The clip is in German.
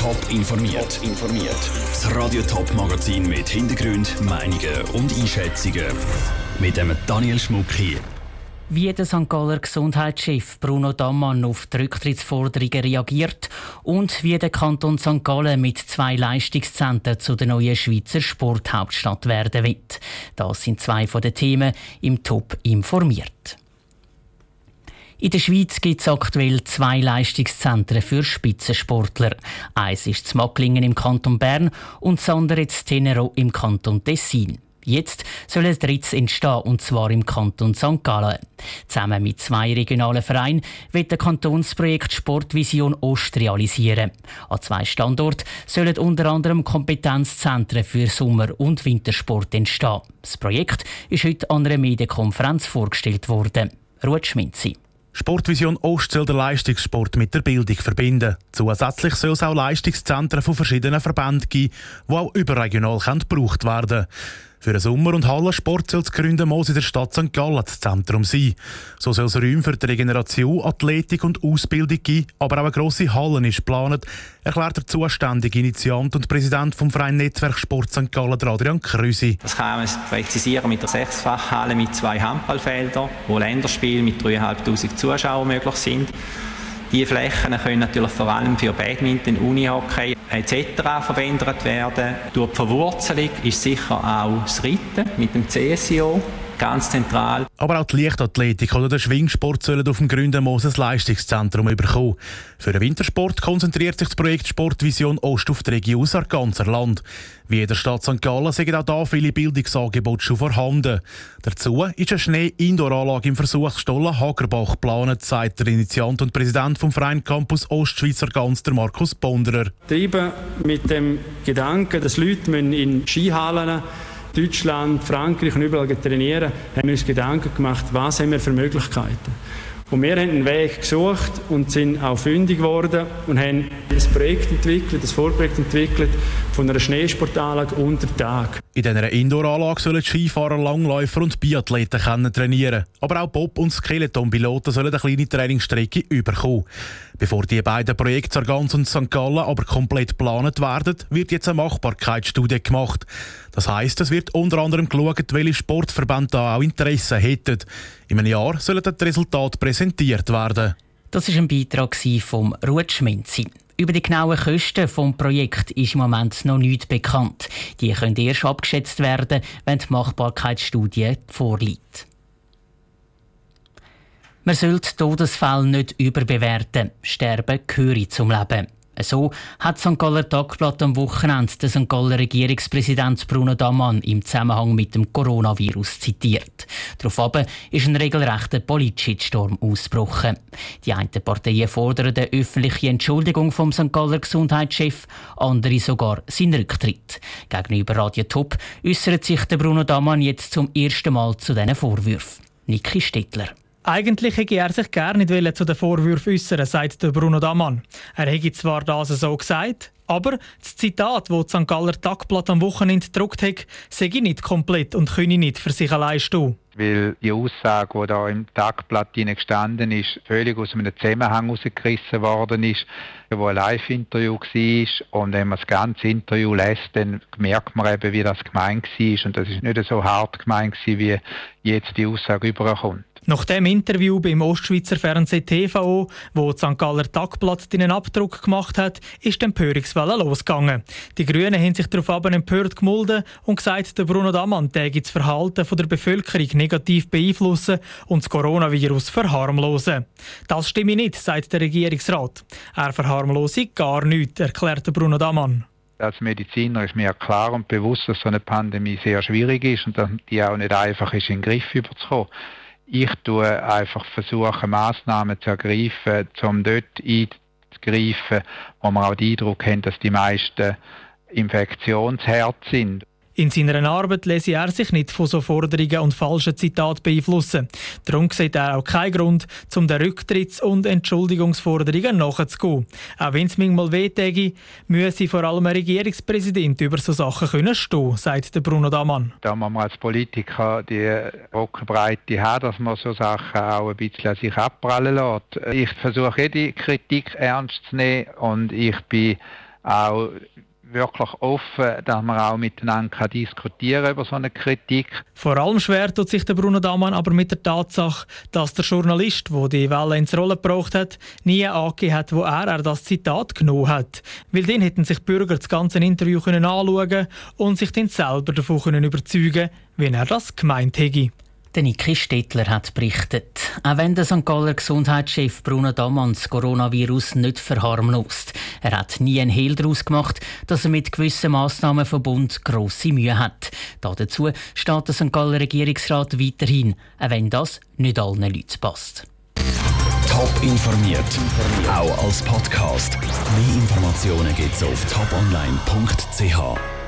Top informiert. informiert. Das Radio Top Magazin mit Hintergrund, Meinungen und Einschätzungen mit dem Daniel Schmuck hier. Wie der St. Galler Gesundheitschef Bruno Dammann auf die Rücktrittsforderungen reagiert und wie der Kanton St. Gallen mit zwei Leistungszentren zu der neuen Schweizer Sporthauptstadt werden wird. Das sind zwei von den Themen im Top informiert. In der Schweiz gibt es aktuell zwei Leistungszentren für Spitzensportler. Eins ist das Macklingen im Kanton Bern und das andere das Tenero im Kanton Tessin. Jetzt soll ein drittes entstehen, und zwar im Kanton St. Gallen. Zusammen mit zwei regionalen Vereinen wird das Kantonsprojekt Sportvision Ost realisieren. An zwei Standorten sollen unter anderem Kompetenzzentren für Sommer- und Wintersport entstehen. Das Projekt ist heute an einer Medienkonferenz vorgestellt worden. Ruth Schminzi. Sportvision Ost soll den Leistungssport mit der Bildung verbinden. Zusätzlich soll es auch Leistungszentren von verschiedenen Verbänden geben, die auch überregional gebraucht werden können. Für den Sommer- und Hallensport soll das Gründen muss in der Stadt St. Gallen das Zentrum sein. So soll es Räume für die Regeneration, Athletik und Ausbildung geben, aber auch eine grosse Halle ist geplant, erklärt der zuständige Initiant und Präsident vom Verein Netzwerk Sport St. Gallen, Adrian Krüsi. Das kann man präzisieren mit der Sechsfachhalle mit zwei Handballfeldern, wo Länderspiele mit 3'500 Zuschauern möglich sind. Die Flächen können natürlich vor allem für Badminton, Unihockey etc. verwendet werden. Durch die Verwurzelung ist sicher auch das Reiten mit dem CSIO ganz zentral. Aber auch die Leichtathletik oder der Schwingsport sollen auf dem Gründen Moses Leistungszentrum bekommen. Für den Wintersport konzentriert sich das Projekt Sportvision Ost auf die Region ganzer Land. Wie in der Stadt St. Gallen sind auch hier viele Bildungsangebote schon vorhanden. Dazu ist eine Schnee-Indoor-Anlage im Versuchsstollen Hagerbach geplant, sagt der Initiant und Präsident vom Verein Campus Ostschweizer Ganz, der Markus Bonderer. Treiben mit dem Gedanken, dass Leute in Skihallen Deutschland, Frankreich und überall trainieren, haben wir uns Gedanken gemacht, was haben wir für Möglichkeiten. Und wir haben einen Weg gesucht und sind auch fündig geworden und haben ein Projekt entwickelt, ein Vorprojekt entwickelt von einer Schneesportanlage unter Tag. In dieser Indoor-Anlage sollen Skifahrer, Langläufer und Biathleten können trainieren. Aber auch Bob- und Skeleton-Piloten sollen eine kleine Trainingsstrecke überkommen. Bevor die beiden Projekte Sargans und St. Gallen aber komplett geplant werden, wird jetzt eine Machbarkeitsstudie gemacht. Das heisst, es wird unter anderem geschaut, welche Sportverbände da auch Interesse hätten. In einem Jahr sollen die Resultate präsentiert werden. Das ist ein Beitrag vom Ruth Schmenzi. Über die genauen Kosten des Projekts ist im Moment noch nichts bekannt. Die können erst abgeschätzt werden, wenn die Machbarkeitsstudie vorliegt. Man sollte Todesfälle nicht überbewerten. Sterben gehöre zum Leben. So hat St. Galler Tagblatt am Wochenende den St. Galler Regierungspräsident Bruno Damann im Zusammenhang mit dem Coronavirus zitiert. Daraufhin ist ein regelrechter Politschitstorm ausgebrochen. Die einen Parteien fordern eine öffentliche Entschuldigung vom St. Galler Gesundheitschef, andere sogar seinen Rücktritt. Gegenüber Radio Top äußert sich der Bruno Damann jetzt zum ersten Mal zu diesen Vorwürfen. Niki Stettler. Eigentlich hätte er sich gerne nicht zu den Vorwürfen äußern, sagt Bruno Damann. Er hätte zwar das so gesagt, aber das Zitat, das St. Galler Tagblatt am Wochenende gedruckt hat, sei nicht komplett und könne nicht für sich allein stehen. Weil die Aussage, die da im Tagblatt gestanden ist, völlig aus einem Zusammenhang herausgerissen worden ist, wo ein Live-Interview war. Und wenn man das ganze Interview lässt, dann merkt man eben, wie das gemeint war. Und das ist nicht so hart gemeint, wie jetzt die Aussage überkommt. Nach dem Interview beim Ostschweizer Fernsehen TV, wo St. Galler Tagblatt einen Abdruck gemacht hat, ist die Empörungswelle losgegangen. Die Grünen haben sich daraufhin empört gemulden und gesagt, der Bruno Damann täge das Verhalten der Bevölkerung negativ beeinflussen und das Coronavirus verharmlosen. Das stimme nicht, sagt der Regierungsrat. Er verharmlose gar nichts, erklärte Bruno Damann. Als Mediziner ist mir klar und bewusst, dass so eine Pandemie sehr schwierig ist und dass die auch nicht einfach ist, in den Griff überzukommen. Ich tue einfach versuchen, Massnahmen zu ergreifen, um dort einzugreifen, wo wir auch den Eindruck haben, dass die meisten Infektionsherd sind. In seiner Arbeit lese er sich nicht von so Forderungen und falschen Zitaten beeinflussen. Darum sieht er auch keinen Grund, um den Rücktritts- und Entschuldigungsforderungen nachzugehen. Auch wenn es manchmal wehtäge, müsse vor allem ein Regierungspräsident über so Sachen können stehen, sagt der Bruno Damann. Da man als Politiker die Rockenbreite hat, dass man so Sachen auch ein bisschen an sich abprallen lässt. Ich versuche die Kritik ernst zu nehmen und ich bin auch wirklich offen, dass man auch miteinander diskutieren über so eine Kritik. Vor allem schwer tut sich der Bruno Damann aber mit der Tatsache, dass der Journalist, der die Welle ins Rollen gebracht hat, nie angegeben hat, wo er, er das Zitat genommen hat. Weil dann hätten sich Bürger das ganze Interview können anschauen und sich dann selber davon können überzeugen wie er das gemeint hätte. Der Niki Stettler hat berichtet. Auch wenn der St. Galler Gesundheitschef Bruno Damann das Coronavirus nicht verharmlost. Er hat nie einen Hehl daraus gemacht, dass er mit gewissen Massnahmenverbund grosse Mühe hat. dazu steht der St. Galler Regierungsrat weiterhin, auch wenn das nicht allen Leuten passt. Top informiert, auch als Podcast. Mehr Informationen gibt es auf toponline.ch.